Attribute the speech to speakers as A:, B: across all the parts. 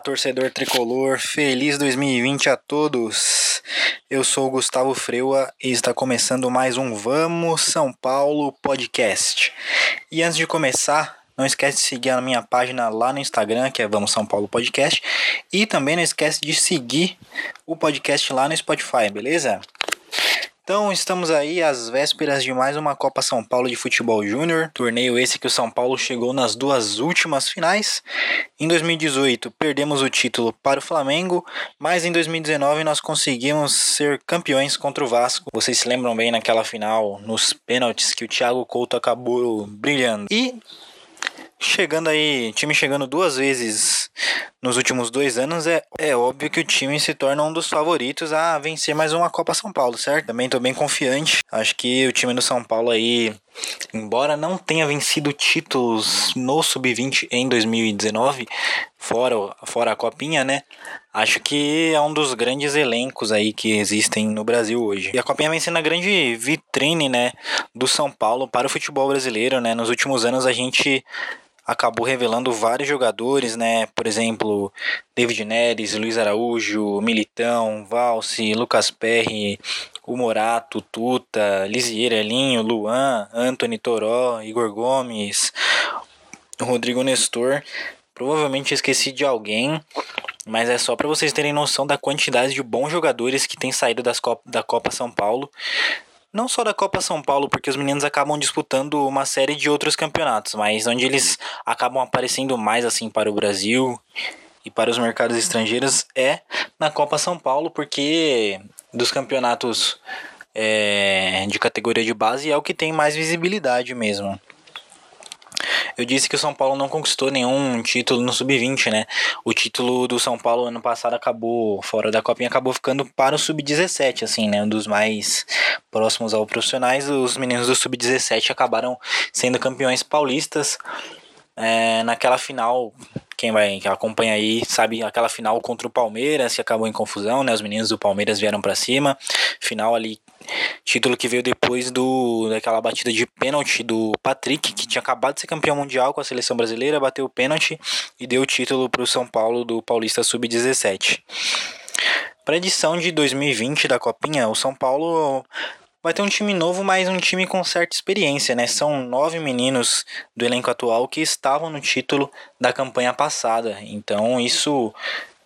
A: Torcedor tricolor, feliz 2020 a todos. Eu sou Gustavo Freua e está começando mais um Vamos São Paulo podcast. E antes de começar, não esquece de seguir a minha página lá no Instagram, que é Vamos São Paulo Podcast, e também não esquece de seguir o podcast lá no Spotify, beleza? Então estamos aí às vésperas de mais uma Copa São Paulo de Futebol Júnior, torneio esse que o São Paulo chegou nas duas últimas finais. Em 2018 perdemos o título para o Flamengo, mas em 2019 nós conseguimos ser campeões contra o Vasco. Vocês se lembram bem naquela final, nos pênaltis que o Thiago Couto acabou brilhando. E chegando aí, time chegando duas vezes nos últimos dois anos, é, é óbvio que o time se torna um dos favoritos a vencer mais uma Copa São Paulo, certo? Também tô bem confiante. Acho que o time do São Paulo aí, embora não tenha vencido títulos no Sub-20 em 2019, fora, fora a Copinha, né? Acho que é um dos grandes elencos aí que existem no Brasil hoje. E a Copinha vem sendo a grande vitrine, né, do São Paulo para o futebol brasileiro, né? Nos últimos anos a gente acabou revelando vários jogadores, né? Por exemplo, David Neres, Luiz Araújo, Militão, Valse, Lucas Perry, o Morato, Tuta, Lisier, Elinho, Luan, Anthony Toró, Igor Gomes, Rodrigo Nestor. Provavelmente esqueci de alguém, mas é só para vocês terem noção da quantidade de bons jogadores que tem saído das Copa, da Copa São Paulo não só da Copa São Paulo, porque os meninos acabam disputando uma série de outros campeonatos, mas onde eles acabam aparecendo mais assim para o Brasil e para os mercados estrangeiros é na Copa São Paulo, porque dos campeonatos é, de categoria de base é o que tem mais visibilidade mesmo. Eu disse que o São Paulo não conquistou nenhum título no sub-20, né? O título do São Paulo ano passado acabou, fora da Copinha, acabou ficando para o sub-17, assim, né? Um dos mais próximos ao profissionais. Os meninos do sub-17 acabaram sendo campeões paulistas. É, naquela final quem vai que acompanha aí sabe aquela final contra o Palmeiras que acabou em confusão, né? Os meninos do Palmeiras vieram para cima. Final ali título que veio depois do daquela batida de pênalti do Patrick, que tinha acabado de ser campeão mundial com a seleção brasileira, bateu o pênalti e deu o título para o São Paulo do Paulista Sub-17. Para a edição de 2020 da Copinha, o São Paulo vai ter um time novo, mas um time com certa experiência, né? São nove meninos do elenco atual que estavam no título da campanha passada. Então isso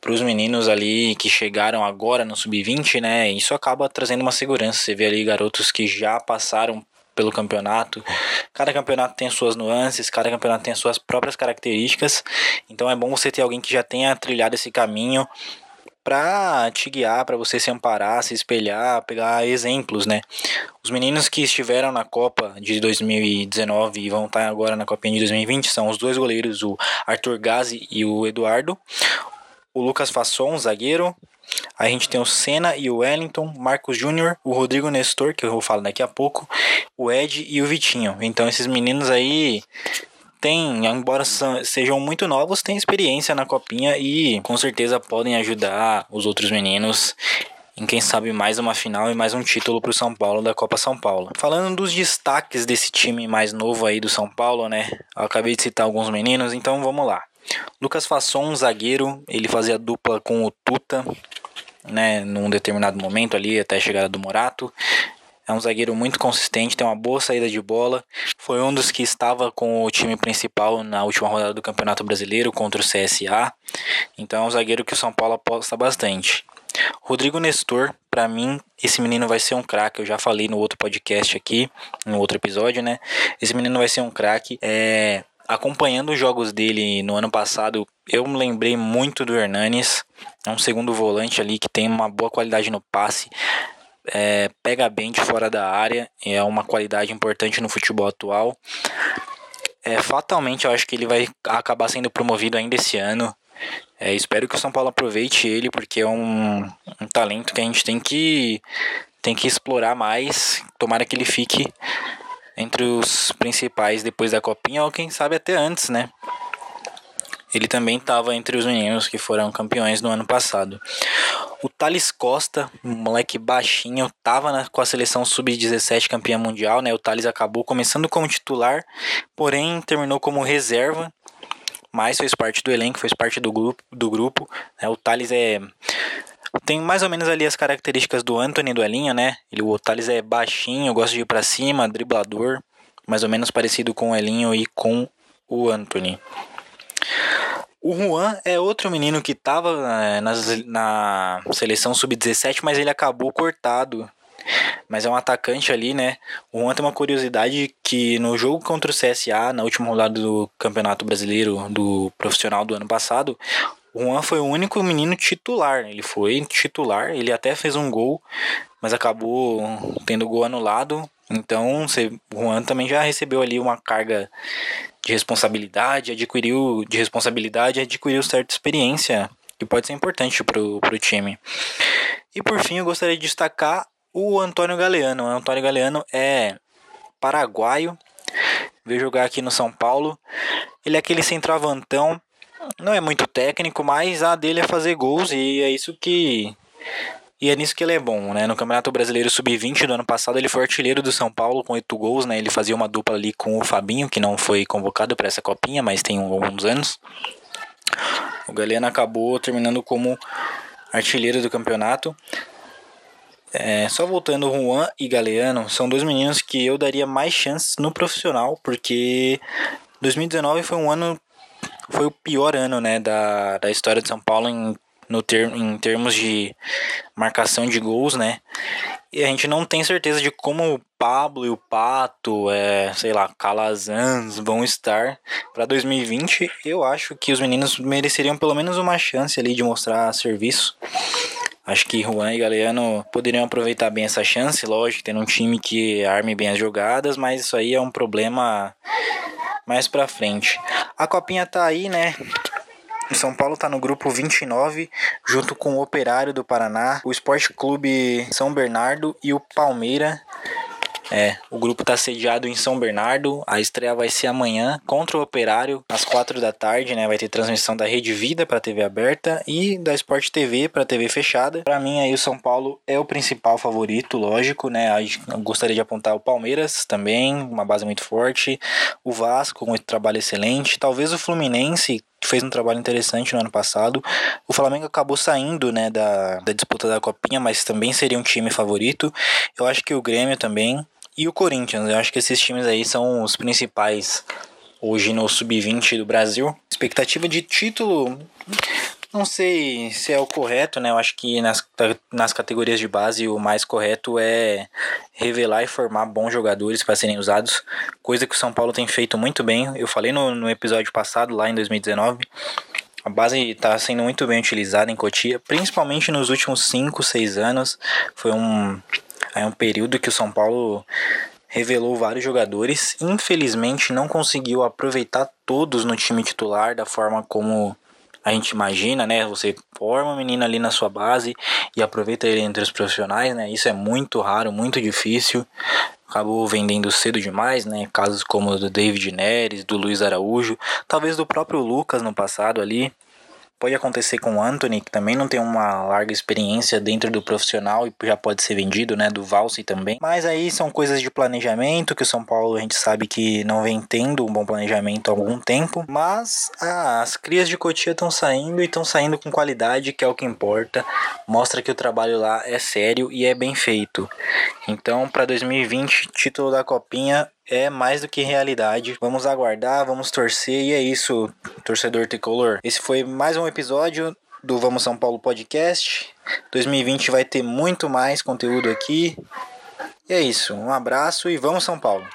A: para os meninos ali que chegaram agora no sub-20, né? Isso acaba trazendo uma segurança. Você vê ali garotos que já passaram pelo campeonato. Cada campeonato tem suas nuances, cada campeonato tem as suas próprias características. Então é bom você ter alguém que já tenha trilhado esse caminho para te guiar, para você se amparar, se espelhar, pegar exemplos, né? Os meninos que estiveram na Copa de 2019 e vão estar agora na Copinha de 2020 são os dois goleiros, o Arthur Gazi e o Eduardo, o Lucas Fasson, zagueiro, a gente tem o Senna e o Wellington, Marcos Júnior, o Rodrigo Nestor, que eu vou falar daqui a pouco, o Ed e o Vitinho. Então esses meninos aí têm, embora sejam muito novos, têm experiência na copinha e com certeza podem ajudar os outros meninos em quem sabe mais uma final e mais um título para o São Paulo da Copa São Paulo. Falando dos destaques desse time mais novo aí do São Paulo, né? Eu acabei de citar alguns meninos, então vamos lá. Lucas Fasson, zagueiro, ele fazia dupla com o Tuta, né, num determinado momento ali, até a chegada do Morato. É um zagueiro muito consistente, tem uma boa saída de bola. Foi um dos que estava com o time principal na última rodada do Campeonato Brasileiro contra o CSA. Então é um zagueiro que o São Paulo aposta bastante. Rodrigo Nestor, para mim, esse menino vai ser um craque. Eu já falei no outro podcast aqui, no outro episódio, né? Esse menino vai ser um craque. É, acompanhando os jogos dele no ano passado, eu me lembrei muito do Hernanes. É um segundo volante ali que tem uma boa qualidade no passe é, pega bem de fora da área, é uma qualidade importante no futebol atual. É, fatalmente eu acho que ele vai acabar sendo promovido ainda esse ano. É, espero que o São Paulo aproveite ele, porque é um, um talento que a gente tem que, tem que explorar mais. Tomara que ele fique entre os principais depois da copinha, ou quem sabe até antes, né? Ele também estava entre os meninos que foram campeões no ano passado. O Thales Costa, um moleque baixinho, estava com a seleção sub-17 campeã mundial, né? O Thales acabou começando como titular, porém terminou como reserva. mas fez parte do elenco, fez parte do grupo. Do grupo né? O Thales é tem mais ou menos ali as características do Anthony do Elinho, né? Ele, o Thales é baixinho, gosta de ir para cima, driblador, mais ou menos parecido com o Elinho e com o Anthony. O Juan é outro menino que estava é, na seleção sub-17, mas ele acabou cortado. Mas é um atacante ali, né? O Juan tem uma curiosidade que no jogo contra o CSA, na última rodada do Campeonato Brasileiro do profissional do ano passado, Juan foi o único menino titular. Ele foi titular, ele até fez um gol, mas acabou tendo gol anulado. Então, o Juan também já recebeu ali uma carga de responsabilidade, adquiriu de responsabilidade, adquiriu certa experiência que pode ser importante para o time. E por fim, eu gostaria de destacar o Antônio Galeano. O Antônio Galeano é paraguaio, veio jogar aqui no São Paulo. Ele é aquele centroavantão, não é muito técnico, mas a dele é fazer gols e é isso que e é nisso que ele é bom, né? No Campeonato Brasileiro Sub-20 do ano passado, ele foi artilheiro do São Paulo com oito gols, né? Ele fazia uma dupla ali com o Fabinho, que não foi convocado para essa copinha, mas tem alguns anos. O Galeno acabou terminando como artilheiro do campeonato. É, só voltando, Juan e Galeano são dois meninos que eu daria mais chances no profissional, porque 2019 foi um ano, foi o pior ano, né, da, da história de São Paulo em no ter, em termos de marcação de gols, né? E a gente não tem certeza de como o Pablo e o Pato, é, sei lá, Calazans vão estar para 2020. Eu acho que os meninos mereceriam pelo menos uma chance ali de mostrar serviço. Acho que Juan e Galeano poderiam aproveitar bem essa chance, lógico, tendo um time que arme bem as jogadas, mas isso aí é um problema mais pra frente. A copinha tá aí, né? São Paulo está no grupo 29, junto com o Operário do Paraná, o Esporte Clube São Bernardo e o Palmeira. É, o grupo está sediado em São Bernardo. A estreia vai ser amanhã contra o Operário, às 4 da tarde, né? Vai ter transmissão da Rede Vida para TV aberta e da Sport TV para TV fechada. Para mim aí o São Paulo é o principal favorito, lógico, né? Eu gostaria de apontar o Palmeiras também, uma base muito forte, o Vasco com um trabalho excelente, talvez o Fluminense fez um trabalho interessante no ano passado. O Flamengo acabou saindo né, da, da disputa da Copinha, mas também seria um time favorito. Eu acho que o Grêmio também. E o Corinthians. Eu acho que esses times aí são os principais hoje no Sub-20 do Brasil. Expectativa de título. Não sei se é o correto, né? Eu acho que nas, nas categorias de base o mais correto é revelar e formar bons jogadores para serem usados, coisa que o São Paulo tem feito muito bem. Eu falei no, no episódio passado, lá em 2019. A base está sendo muito bem utilizada em Cotia, principalmente nos últimos 5, 6 anos. Foi um, é um período que o São Paulo revelou vários jogadores. Infelizmente, não conseguiu aproveitar todos no time titular da forma como a gente imagina, né? Você forma um menino ali na sua base e aproveita ele entre os profissionais, né? Isso é muito raro, muito difícil. Acabou vendendo cedo demais, né? Casos como o do David Neres, do Luiz Araújo, talvez do próprio Lucas no passado ali. Pode acontecer com o Anthony, que também não tem uma larga experiência dentro do profissional e já pode ser vendido, né? Do Valse também. Mas aí são coisas de planejamento, que o São Paulo a gente sabe que não vem tendo um bom planejamento há algum tempo. Mas ah, as crias de Cotia estão saindo e estão saindo com qualidade, que é o que importa. Mostra que o trabalho lá é sério e é bem feito. Então, para 2020, título da Copinha é mais do que realidade. Vamos aguardar, vamos torcer e é isso, torcedor tricolor. Esse foi mais um episódio do Vamos São Paulo Podcast. 2020 vai ter muito mais conteúdo aqui. E é isso, um abraço e vamos São Paulo.